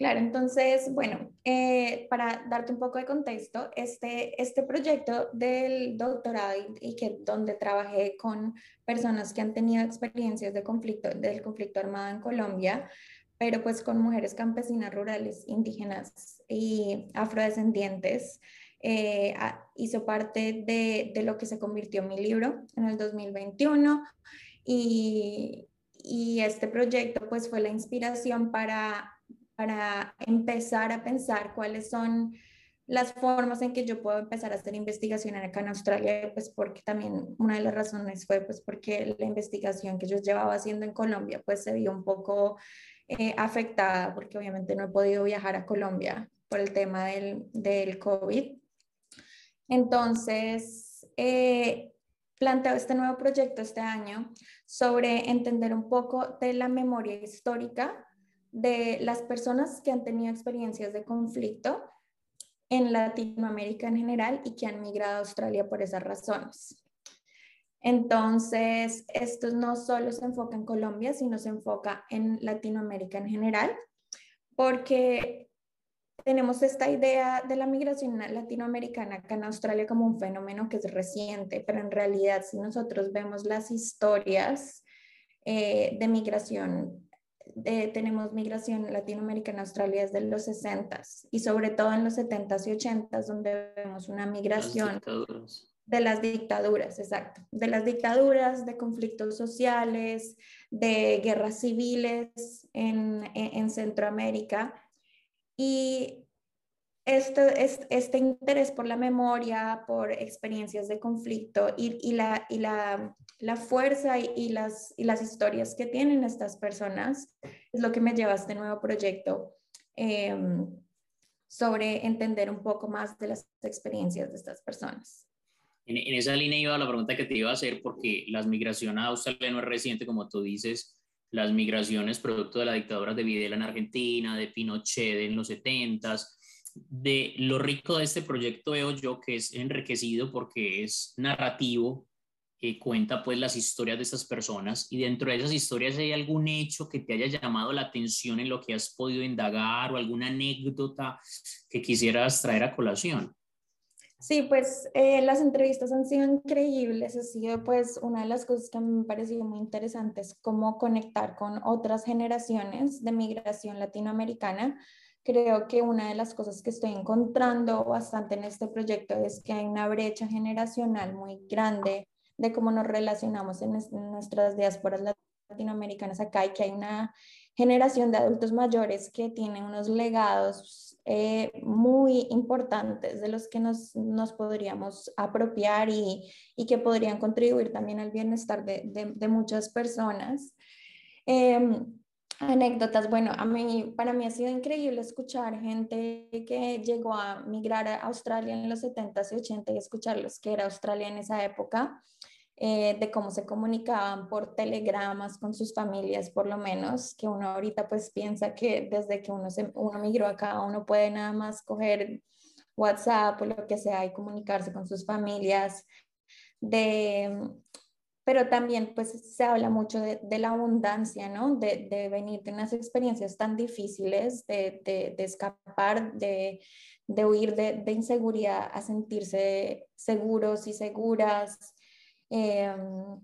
Claro, entonces, bueno, eh, para darte un poco de contexto, este, este proyecto del doctorado y, que donde trabajé con personas que han tenido experiencias del conflicto armado en Colombia, pero pues con mujeres campesinas rurales, indígenas y afrodescendientes, eh, hizo parte de, de, lo que se convirtió en mi libro en el 2021 y, y este proyecto pues fue la inspiración para para empezar a pensar cuáles son las formas en que yo puedo empezar a hacer investigación acá en Australia, pues porque también una de las razones fue pues porque la investigación que yo llevaba haciendo en Colombia pues se vio un poco eh, afectada porque obviamente no he podido viajar a Colombia por el tema del, del COVID. Entonces, eh, planteo este nuevo proyecto este año sobre entender un poco de la memoria histórica de las personas que han tenido experiencias de conflicto en Latinoamérica en general y que han migrado a Australia por esas razones. Entonces, esto no solo se enfoca en Colombia, sino se enfoca en Latinoamérica en general, porque tenemos esta idea de la migración latinoamericana acá en Australia como un fenómeno que es reciente, pero en realidad si nosotros vemos las historias eh, de migración tenemos migración latinoamericana en Australia desde los 60 y sobre todo en los 70s y 80s donde vemos una migración de las dictaduras, exacto, de las dictaduras, de conflictos sociales, de guerras civiles en, en, Centroamérica. Y este, este, interés por la memoria, por experiencias de conflicto y, y, la, y la la fuerza y, las, y las historias que tienen estas personas es lo que me lleva a este nuevo proyecto em, sobre entender un poco más de las experiencias de estas personas. En, esa línea iba la pregunta que te iba a hacer, porque las migraciones a Australia no es reciente, como tú dices, las migraciones producto de la dictadura de Videla en Argentina, de Pinochet en los 70s, de lo rico de este proyecto veo yo que es enriquecido porque es narrativo, que cuenta pues las historias de estas personas y dentro de esas historias hay algún hecho que te haya llamado la atención en lo que has podido indagar o alguna anécdota que quisieras traer a colación. Sí, pues eh, las entrevistas han sido increíbles, ha sido pues una de las cosas que me ha parecido muy interesantes, cómo conectar con otras generaciones de migración latinoamericana. Creo que una de las cosas que estoy encontrando bastante en este proyecto es que hay una brecha generacional muy grande de cómo nos relacionamos en, nuestras diásporas latinoamericanas acá y que hay una generación de adultos mayores que tienen unos legados eh, muy importantes de los que nos, nos podríamos apropiar y, y, que podrían contribuir también al bienestar de, de, muchas personas. Em, anécdotas, bueno, a mí, para mí ha sido increíble escuchar gente que llegó a migrar a Australia en los 70s y 80s y escucharlos que era Australia en esa época eh, de cómo se comunicaban por telegramas con sus familias, por lo menos, que uno ahorita pues piensa que desde que uno, se, uno migró acá, uno puede nada más coger WhatsApp o lo que sea y comunicarse con sus familias. De, pero también pues se habla mucho de, la abundancia, ¿no? De, de, venir de unas experiencias tan difíciles, de, de escapar, de, huir de, inseguridad a sentirse seguros y seguras, Em,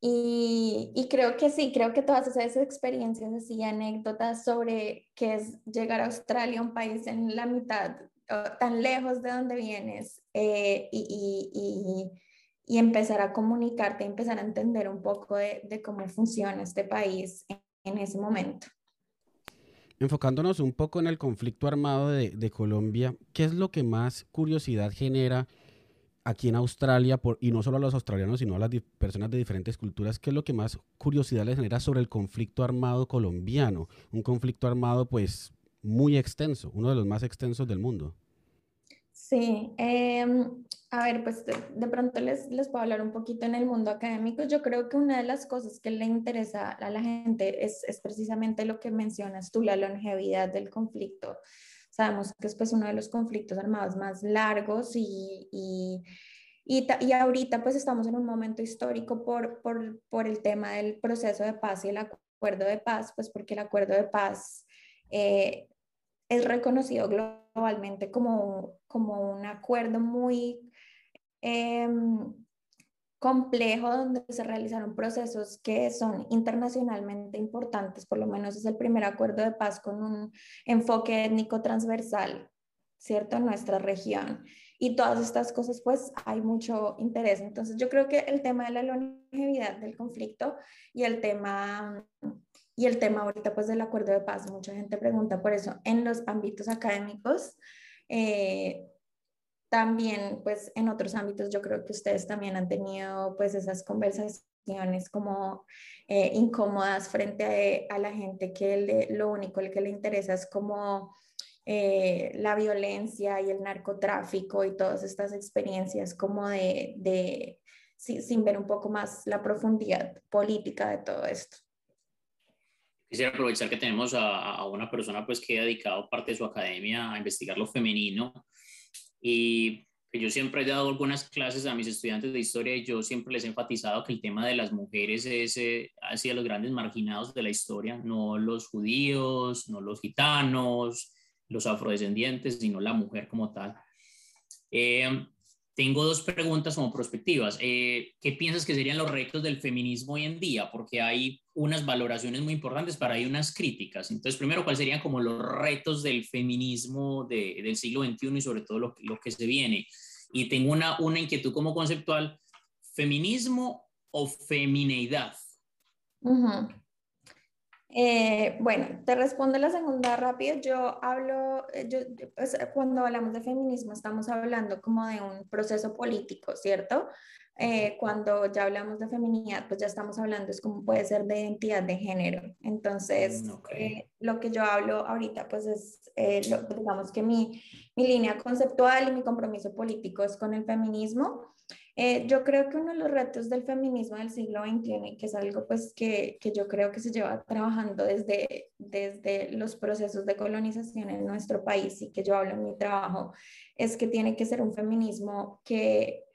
y, y, creo que sí, creo que todas esas experiencias así, anécdotas sobre qué es llegar a Australia, un país en la mitad, tan lejos de donde vienes, eh, y, y, y, empezar a comunicarte, empezar a entender un poco de, de cómo funciona este país en, en, ese momento. Enfocándonos un poco en el conflicto armado de, de Colombia, ¿qué es lo que más curiosidad genera? Aquí en Australia, y no solo a los australianos, sino a las personas de diferentes culturas, ¿qué es lo que más curiosidad les genera sobre el conflicto armado colombiano? Un conflicto armado pues muy extenso, uno de los más extensos del mundo. Sí, em, A ver, pues de, pronto les, les puedo hablar un poquito en el mundo académico. Yo creo que una de las cosas que le interesa a la gente es, es precisamente lo que mencionas tú, la longevidad del conflicto. Sabemos que es pues uno de los conflictos armados más largos y, y, y, y ahorita pues estamos en un momento histórico por, por, por, el tema del proceso de paz y el acuerdo de paz, pues porque el acuerdo de paz eh, es reconocido globalmente como, como un acuerdo muy Em, complejo donde se realizaron procesos que son internacionalmente importantes, por lo menos es el primer acuerdo de paz con un enfoque étnico transversal, ¿cierto? En nuestra región. Y todas estas cosas, pues hay mucho interés. Entonces yo creo que el tema de la longevidad del conflicto y el tema, y el tema ahorita, pues del acuerdo de paz, mucha gente pregunta por eso en los ámbitos académicos. Eh, también, pues en otros ámbitos, yo creo que ustedes también han tenido pues esas conversaciones como eh, incómodas frente a, la gente que lo único que le interesa es como eh, la violencia y el narcotráfico y todas estas experiencias como de, de sin ver un poco más la profundidad política de todo esto. Quisiera aprovechar que tenemos a, a, una persona pues que ha dedicado parte de su academia a investigar lo femenino y yo siempre he dado algunas clases a mis estudiantes de historia y yo siempre les he enfatizado que el tema de las mujeres es eh, hacia los grandes marginados de la historia, no los judíos, no los gitanos, los afrodescendientes, sino la mujer como tal. Eh, tengo dos preguntas como prospectivas. Eh, ¿Qué piensas que serían los retos del feminismo hoy en día? Porque hay unas valoraciones muy importantes, pero hay unas críticas. Entonces, primero, ¿cuáles serían como los retos del feminismo del siglo XXI y sobre todo lo, lo, que se viene? Y tengo una, una inquietud como conceptual, ¿feminismo o femineidad? Eh, bueno, te respondo la segunda rápido. Yo hablo, eh, yo, pues, cuando hablamos de feminismo estamos hablando como de un proceso político, ¿cierto? Eh, cuando ya hablamos de feminidad, pues ya estamos hablando, es como puede ser de identidad de género. Entonces, mm, lo que yo hablo ahorita, pues es, digamos que mi, mi línea conceptual y mi compromiso político es con el feminismo. Eh, yo creo que uno de los retos del feminismo del siglo XXI, que es algo pues que, que, yo creo que se lleva trabajando desde, desde los procesos de colonización en nuestro país y que yo hablo en mi trabajo, es que tiene que ser un feminismo que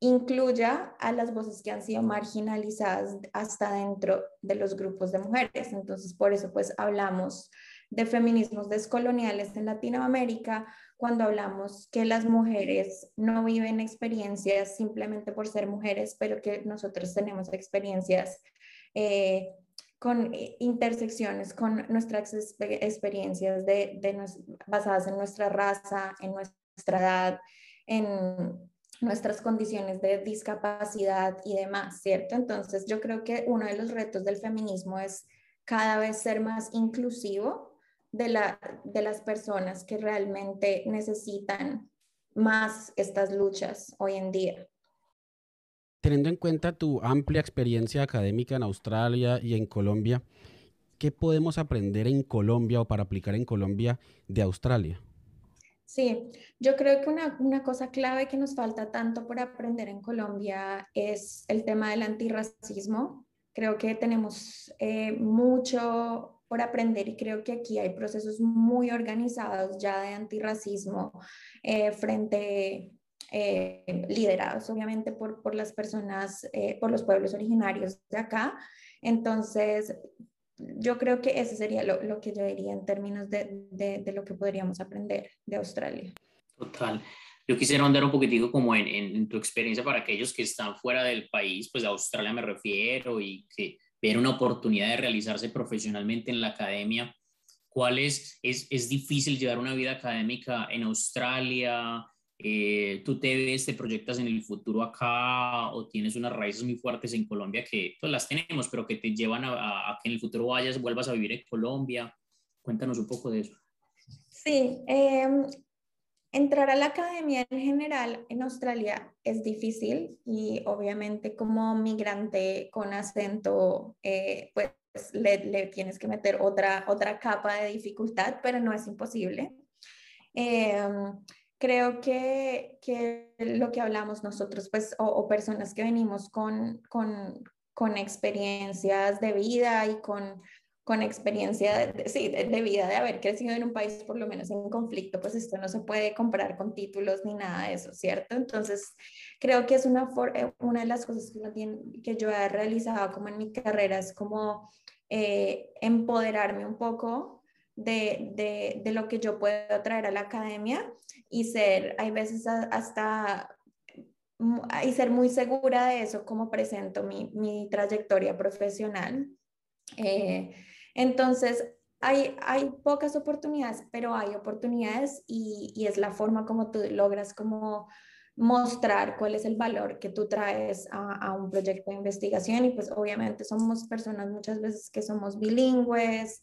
incluya a las voces que han sido marginalizadas hasta dentro de los grupos de mujeres. Entonces, por eso pues hablamos de feminismos descoloniales en Latinoamérica, cuando hablamos que las mujeres no viven experiencias simplemente por ser mujeres, pero que nosotros tenemos experiencias eh, con eh, intersecciones con nuestras experiencias de, basadas en nuestra raza, en nuestra edad, en nuestras condiciones de discapacidad y demás, ¿cierto? Entonces yo creo que uno de los retos del feminismo es cada vez ser más inclusivo de, la, de las personas que realmente necesitan más estas luchas hoy en día. Teniendo en cuenta tu amplia experiencia académica en Australia y en Colombia, ¿qué podemos aprender en Colombia o para aplicar en Colombia de Australia? Sí, yo creo que una, una, cosa clave que nos falta tanto por aprender en Colombia es el tema del antirracismo. Creo que tenemos eh, mucho por aprender y creo que aquí hay procesos muy organizados ya de antirracismo eh, frente, eh, liderados obviamente por, por las personas, eh, por los pueblos originarios de acá. Entonces, yo creo que ese sería lo, lo que yo diría en términos de, de, de, lo que podríamos aprender de Australia. Total. Yo quisiera andar un poquitico como en, en, en tu experiencia para aquellos que están fuera del país, pues de Australia me refiero y que ver una oportunidad de realizarse profesionalmente en la academia. ¿Cuál es? Es, es difícil llevar una vida académica en Australia. Eh, ¿Tú te ves, te proyectas en el futuro acá o tienes unas raíces muy fuertes en Colombia que pues las tenemos, pero que te llevan a, a que en el futuro vayas, vuelvas a vivir en Colombia? Cuéntanos un poco de eso. Sí, eh, Entrar a la academia en general en Australia es difícil y obviamente como migrante con acento, eh, pues le, tienes que meter otra, otra capa de dificultad, pero no es imposible. Em, creo que, que, lo que hablamos nosotros, pues, o, personas que venimos con, con, con, experiencias de vida y con, con experiencia de, sí, de, vida, de haber crecido en un país por lo menos en conflicto, pues esto no se puede comprar con títulos ni nada de eso, ¿cierto? Entonces, creo que es una, eh, una de las cosas que, que yo he realizado como en mi carrera, es como eh, empoderarme un poco de, de, de, lo que yo puedo traer a la academia y ser, hay veces hasta, y ser muy segura de eso, como presento mi, mi trayectoria profesional. Eh, entonces, hay, hay pocas oportunidades, pero hay oportunidades y, es la forma como tú logras como mostrar cuál es el valor que tú traes a, un proyecto de investigación y pues obviamente somos personas muchas veces que somos bilingües,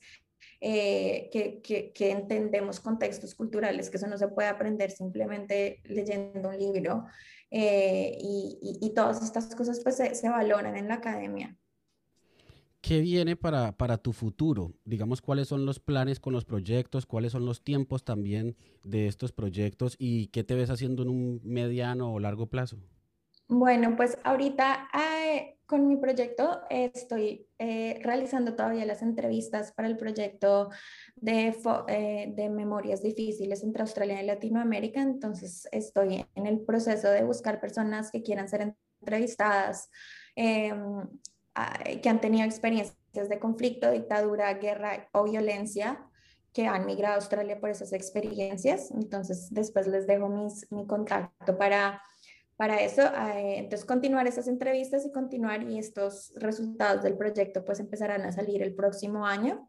eh, que, entendemos contextos culturales, que eso no se puede aprender simplemente leyendo un libro. Eh, y, y, todas estas cosas pues se, valoran en la academia. ¿Qué viene para, para tu futuro? Digamos, ¿cuáles son los planes con los proyectos? ¿Cuáles son los tiempos también de estos proyectos? ¿Y qué te ves haciendo en un mediano o largo plazo? Bueno, pues ahorita eh, con mi proyecto estoy eh, realizando todavía las entrevistas para el proyecto de, eh, de, memorias difíciles entre Australia y Latinoamérica. Entonces estoy en el proceso de buscar personas que quieran ser entrevistadas, em, que han tenido experiencias de conflicto, dictadura, guerra o violencia que han migrado a Australia por esas experiencias. Entonces después les dejo mis, mi contacto para para eso, eh, entonces continuar esas entrevistas y continuar y estos resultados del proyecto pues empezarán a salir el próximo año.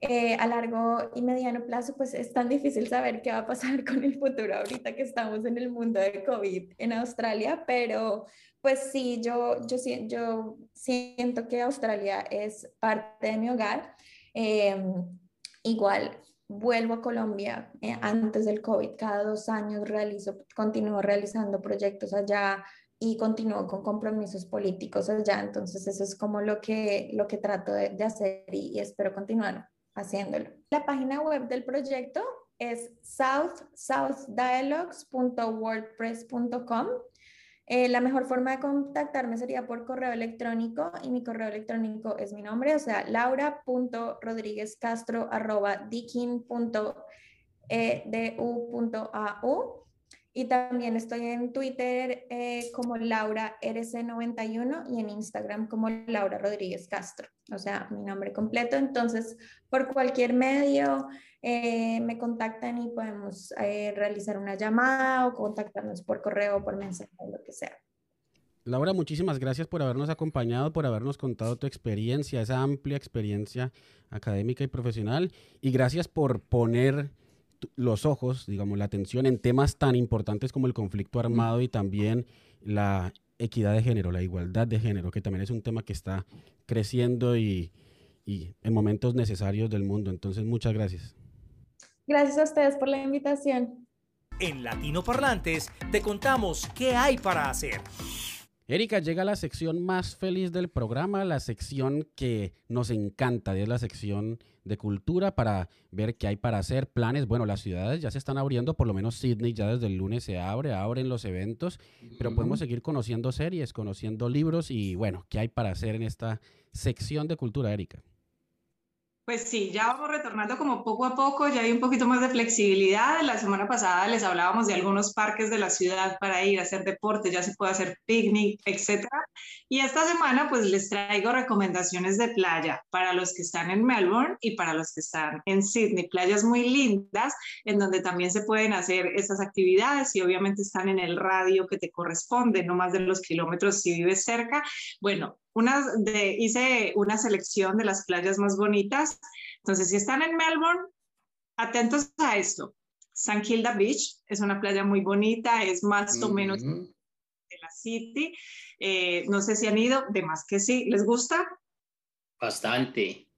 Eh, a largo y mediano plazo pues es tan difícil saber qué va a pasar con el futuro ahorita que estamos en el mundo de COVID en Australia, pero pues sí, yo, yo, siento que Australia es parte de mi hogar. Em, igual vuelvo a Colombia eh, antes del COVID, cada dos años realizo, continúo realizando proyectos allá y continúo con compromisos políticos allá, entonces eso es como lo que, lo que trato de, hacer y, espero continuar haciéndolo. La página web del proyecto es south-dialogues.wordpress.com eh, la mejor forma de contactarme sería por correo electrónico y mi correo electrónico es mi nombre, o sea, laura.rodríguezcastro.dikin.edu.au. Y también estoy en Twitter eh, como Laura RC91 y en Instagram como Laura Rodríguez Castro, o sea, mi nombre completo. Entonces, por cualquier medio eh, me contactan y podemos eh, realizar una llamada o contactarnos por correo o por mensaje, lo que sea. Laura, muchísimas gracias por habernos acompañado, por habernos contado tu experiencia, esa amplia experiencia académica y profesional. Y gracias por poner los ojos, digamos, la atención en temas tan importantes como el conflicto armado y también la equidad de género, la igualdad de género, que también es un tema que está creciendo y, y en momentos necesarios del mundo. Entonces, muchas gracias. Gracias a ustedes por la invitación. En Latino Parlantes te contamos qué hay para hacer. Erika, llega la sección más feliz del programa, la sección que nos encanta, es la sección de cultura para ver qué hay para hacer, planes. Bueno, las ciudades ya se están abriendo, por lo menos Sydney ya desde el lunes se abre, abren los eventos, pero podemos seguir conociendo series, conociendo libros y bueno, qué hay para hacer en esta sección de cultura, Erika. Pues sí, ya vamos retornando como poco a poco, ya hay un poquito más de flexibilidad. La semana pasada les hablábamos de algunos parques de la ciudad para ir a hacer deporte, ya se puede hacer picnic, etc. Y esta semana pues les traigo recomendaciones de playa para los que están en Melbourne y para los que están en Sydney. Playas muy lindas en donde también se pueden hacer estas actividades y obviamente están en el radio que te corresponde, no más de los kilómetros si vives cerca. Bueno, una de, hice una selección de las playas más bonitas. Entonces, si están en Melbourne, atentos a esto. San Kilda Beach es una playa muy bonita, es más o menos de la City. Eh, no sé si han ido, de más que sí. ¿Les gusta? Bastante.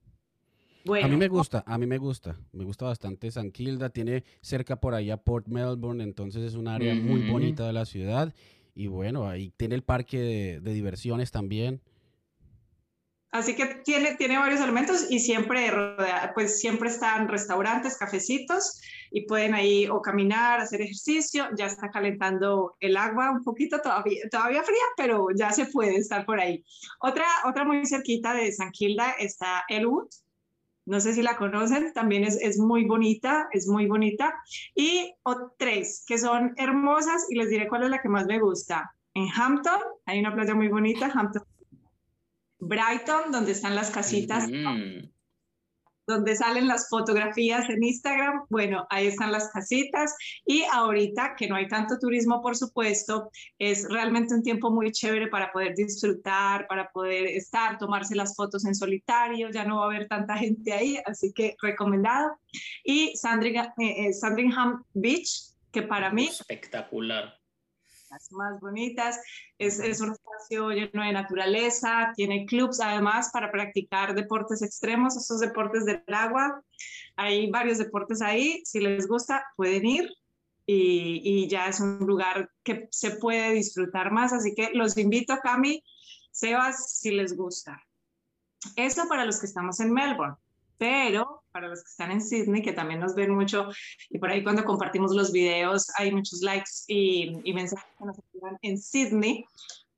Bueno. A mí me gusta, a mí me gusta, me gusta bastante San Kilda, tiene cerca por allá Port Melbourne, entonces es un área muy bonita de la ciudad y bueno, ahí tiene el parque de diversiones también. Así que tiene, tiene varios elementos y siempre, pues siempre están restaurantes, cafecitos y pueden ahí o caminar, hacer ejercicio. Ya está calentando el agua un poquito, todavía, todavía fría, pero ya se puede estar por ahí. Otra, otra muy cerquita de San Kilda está Elwood. No sé si la conocen, también es, es muy bonita, es muy bonita. Y tres que son hermosas y les diré cuál es la que más me gusta. En Hampton hay una playa muy bonita, Hampton Brighton, donde están las casitas, donde salen las fotografías en Instagram. Bueno, ahí están las casitas. Y ahorita que no hay tanto turismo, por supuesto, es realmente un tiempo muy chévere para poder disfrutar, para poder estar, tomarse las fotos en solitario. Ya no va a haber tanta gente ahí, así que recomendado. Y Sandringham, eh, eh, Sandringham Beach, que para mí... Espectacular las más bonitas. Es, es, un espacio lleno de naturaleza, tiene clubs además para practicar deportes extremos, esos deportes del agua. Hay varios deportes ahí, si les gusta pueden ir y, y ya es un lugar que se puede disfrutar más, así que los invito, Cami, Sebas, si les gusta. Eso para los que estamos en Melbourne, pero para los que están en Sydney, que también nos ven mucho, y por ahí cuando compartimos los videos hay muchos likes y, mensajes que nos ayudan en Sydney,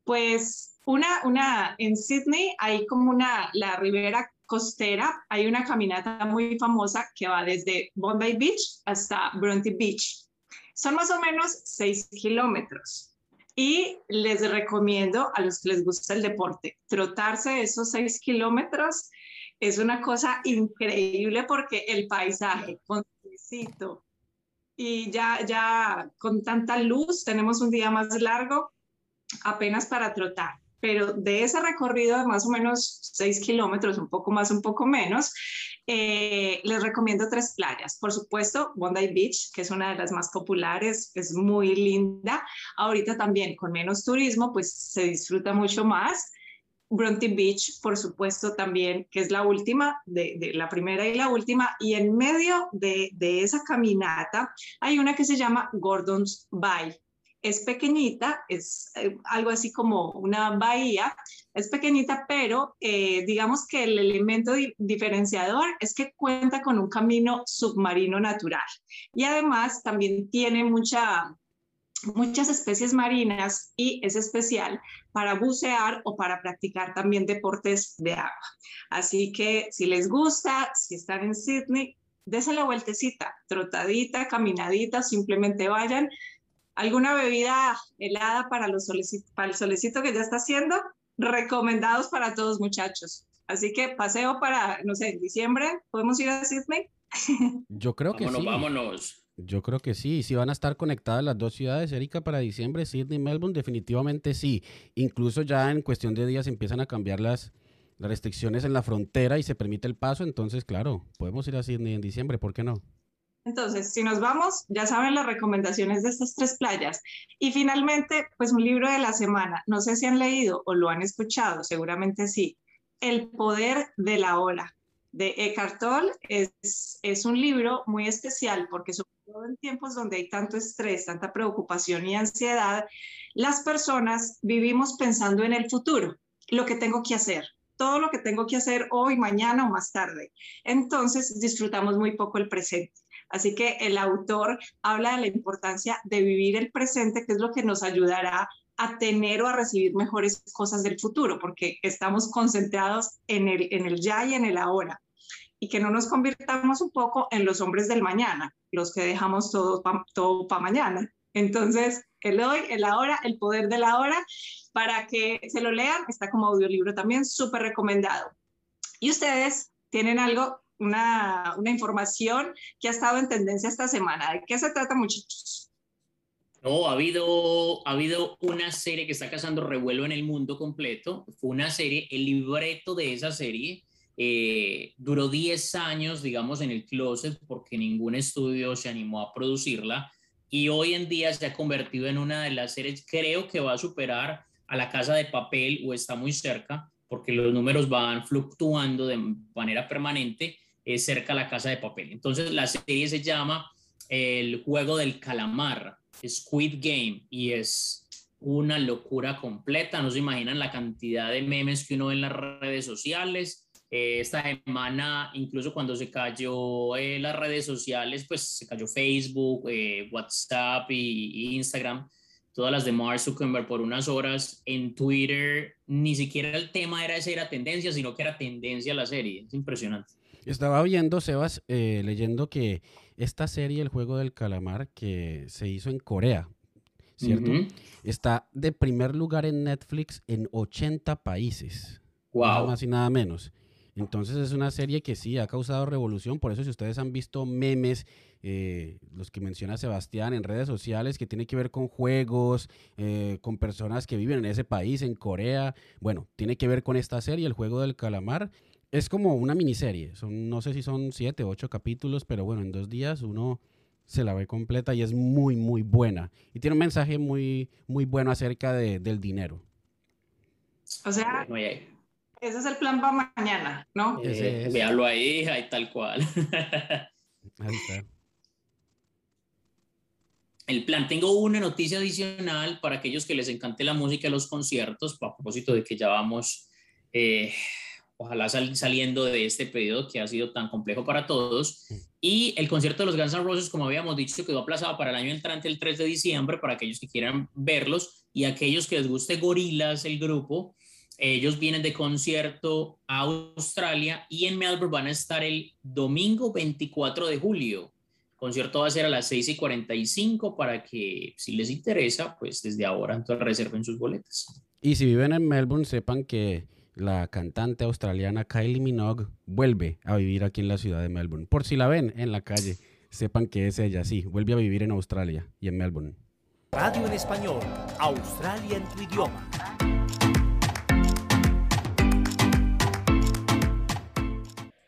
pues una, una, en Sydney hay como una, la ribera costera, hay una caminata muy famosa que va desde Bondi Beach hasta Bronte Beach. Son más o menos 6 kilómetros. Y les recomiendo a los que les gusta el deporte, trotarse esos 6 kilómetros es una cosa increíble porque el paisaje, con y ya, ya con tanta luz tenemos un día más largo apenas para trotar. Pero de ese recorrido de más o menos 6 kilómetros, un poco más, un poco menos, eh, les recomiendo tres playas. Por supuesto, Bondi Beach, que es una de las más populares, es muy linda. Ahorita también con menos turismo, pues se disfruta mucho más. Bronte Beach, por supuesto, también, que es la última, de, la primera y la última, y en medio de, esa caminata hay una que se llama Gordon's Bay. Es pequeñita, es eh, algo así como una bahía, es pequeñita, pero eh, digamos que el elemento diferenciador es que cuenta con un camino submarino natural y además también tiene mucha, muchas especies marinas y es especial para bucear o para practicar también deportes de agua. Así que si les gusta, si están en Sydney, dése la vueltecita, trotadita, caminadita, simplemente vayan. ¿Alguna bebida helada para, los para el solecito que ya está haciendo? Recomendados para todos muchachos. Así que paseo para, no sé, en diciembre, ¿podemos ir a Sydney? Yo creo que sí. Vámonos. Yo creo que sí. Si van a estar conectadas las dos ciudades, Erika, para diciembre, Sydney y Melbourne, definitivamente sí. Incluso ya en cuestión de días empiezan a cambiar las, las restricciones en la frontera y se permite el paso. Entonces, claro, podemos ir a Sydney en diciembre, ¿por qué no? Entonces, si nos vamos, ya saben las recomendaciones de estas tres playas. Y finalmente, pues un libro de la semana. No sé si han leído o lo han escuchado, seguramente sí. El poder de la ola de Eckhart Tolle es, es un libro muy especial porque sobre en tiempos donde hay tanto estrés, tanta preocupación y ansiedad, las personas vivimos pensando en el futuro, lo que tengo que hacer, todo lo que tengo que hacer hoy, mañana o más tarde. Entonces disfrutamos muy poco el presente. Así que el autor habla de la importancia de vivir el presente, que es lo que nos ayudará a tener o a recibir mejores cosas del futuro, porque estamos concentrados en el, en el ya y en el ahora. Y que no nos convirtamos un poco en los hombres del mañana, los que dejamos todo para todo pa mañana. Entonces, el hoy, el ahora, el poder de la hora, para que se lo lean, está como audiolibro también, súper recomendado. Y ustedes tienen algo, una, una información que ha estado en tendencia esta semana. ¿De qué se trata, muchachos? No, ha habido, ha habido una serie que está causando revuelo en el mundo completo. Fue una serie, el libreto de esa serie eh, duró 10 años, digamos, en el closet porque ningún estudio se animó a producirla y hoy en día se ha convertido en una de las series, creo que va a superar a La Casa de Papel o está muy cerca porque los números van fluctuando de manera permanente es cerca a La Casa de Papel. Entonces la serie se llama El Juego del Calamar Squid Game y es una locura completa. No se imaginan la cantidad de memes que uno ve en las redes sociales. Eh, esta semana, incluso cuando se cayó eh, las redes sociales, pues se cayó Facebook, eh, WhatsApp y, Instagram, todas las de Mark Zuckerberg por unas horas. En Twitter, ni siquiera el tema era esa era tendencia, sino que era tendencia la serie. Es impresionante. Estaba viendo, Sebas, leyendo que esta serie, El Juego del Calamar, que se hizo en Corea, ¿cierto? Está de primer lugar en Netflix en 80 países. Wow. Nada más y nada menos. Entonces es una serie que sí ha causado revolución. Por eso si ustedes han visto memes, eh, los que menciona Sebastián en redes sociales, que tiene que ver con juegos, eh, con personas que viven en ese país, en Corea, bueno, tiene que ver con esta serie, El Juego del Calamar. Es como una miniserie. Son, no sé si son siete, ocho capítulos, pero bueno, en dos días uno se la ve completa y es muy, muy buena. Y tiene un mensaje muy, muy bueno acerca de, del dinero. O sea, ese es el plan para mañana, ¿no? Eh, véalo ahí, ahí tal cual. ahí está. El plan, tengo una noticia adicional para aquellos que les encante la música y los conciertos, a propósito de que ya vamos eh, ojalá saliendo de este periodo que ha sido tan complejo para todos. Y el concierto de los Guns N' Roses, como habíamos dicho, quedó aplazado para el año entrante, el 3 de diciembre, para aquellos que quieran verlos y aquellos que les guste Gorilas, el grupo. Ellos vienen de concierto a Australia y en Melbourne van a estar el domingo 24 de julio. El concierto va a ser a las 6 y 45 para que, si les interesa, pues desde ahora entonces reserven sus boletas. Y si viven en Melbourne, sepan que la cantante australiana Kylie Minogue vuelve a vivir aquí en la ciudad de Melbourne. Por si la ven en la calle, sepan que es ella, sí, vuelve a vivir en Australia y en Melbourne. Radio en español, Australia en tu idioma.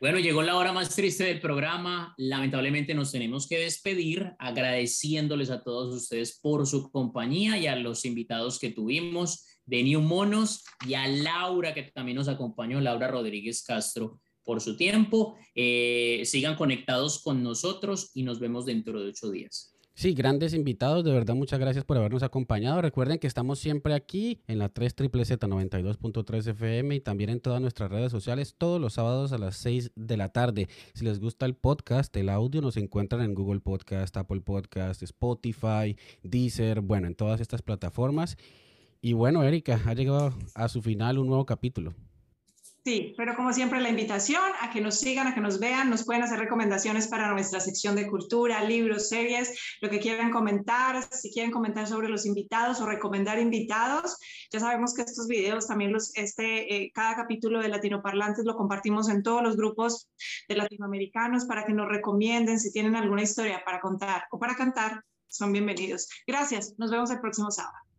Bueno, llegó la hora más triste del programa. Lamentablemente nos tenemos que despedir agradeciéndoles a todos ustedes por su compañía y a los invitados que tuvimos de New Monos y a Laura que también nos acompañó, Laura Rodríguez Castro, por su tiempo. Eh, sigan conectados con nosotros y nos vemos dentro de ocho días. Sí, grandes invitados, de verdad muchas gracias por habernos acompañado. Recuerden que estamos siempre aquí en la 3 Z 92.3 FM y también en todas nuestras redes sociales todos los sábados a las 6 de la tarde. Si les gusta el podcast, el audio, nos encuentran en Google Podcast, Apple Podcast, Spotify, Deezer, bueno, en todas estas plataformas. Y bueno, Erika, ha llegado a su final un nuevo capítulo. Sí, pero como siempre la invitación a que nos sigan, a que nos vean, nos pueden hacer recomendaciones para nuestra sección de cultura, libros, series, lo que quieran comentar, si quieren comentar sobre los invitados o recomendar invitados. Ya sabemos que estos videos también los, este, eh, cada capítulo de Latinoparlantes lo compartimos en todos los grupos de latinoamericanos para que nos recomienden si tienen alguna historia para contar o para cantar, son bienvenidos. Gracias, nos vemos el próximo sábado.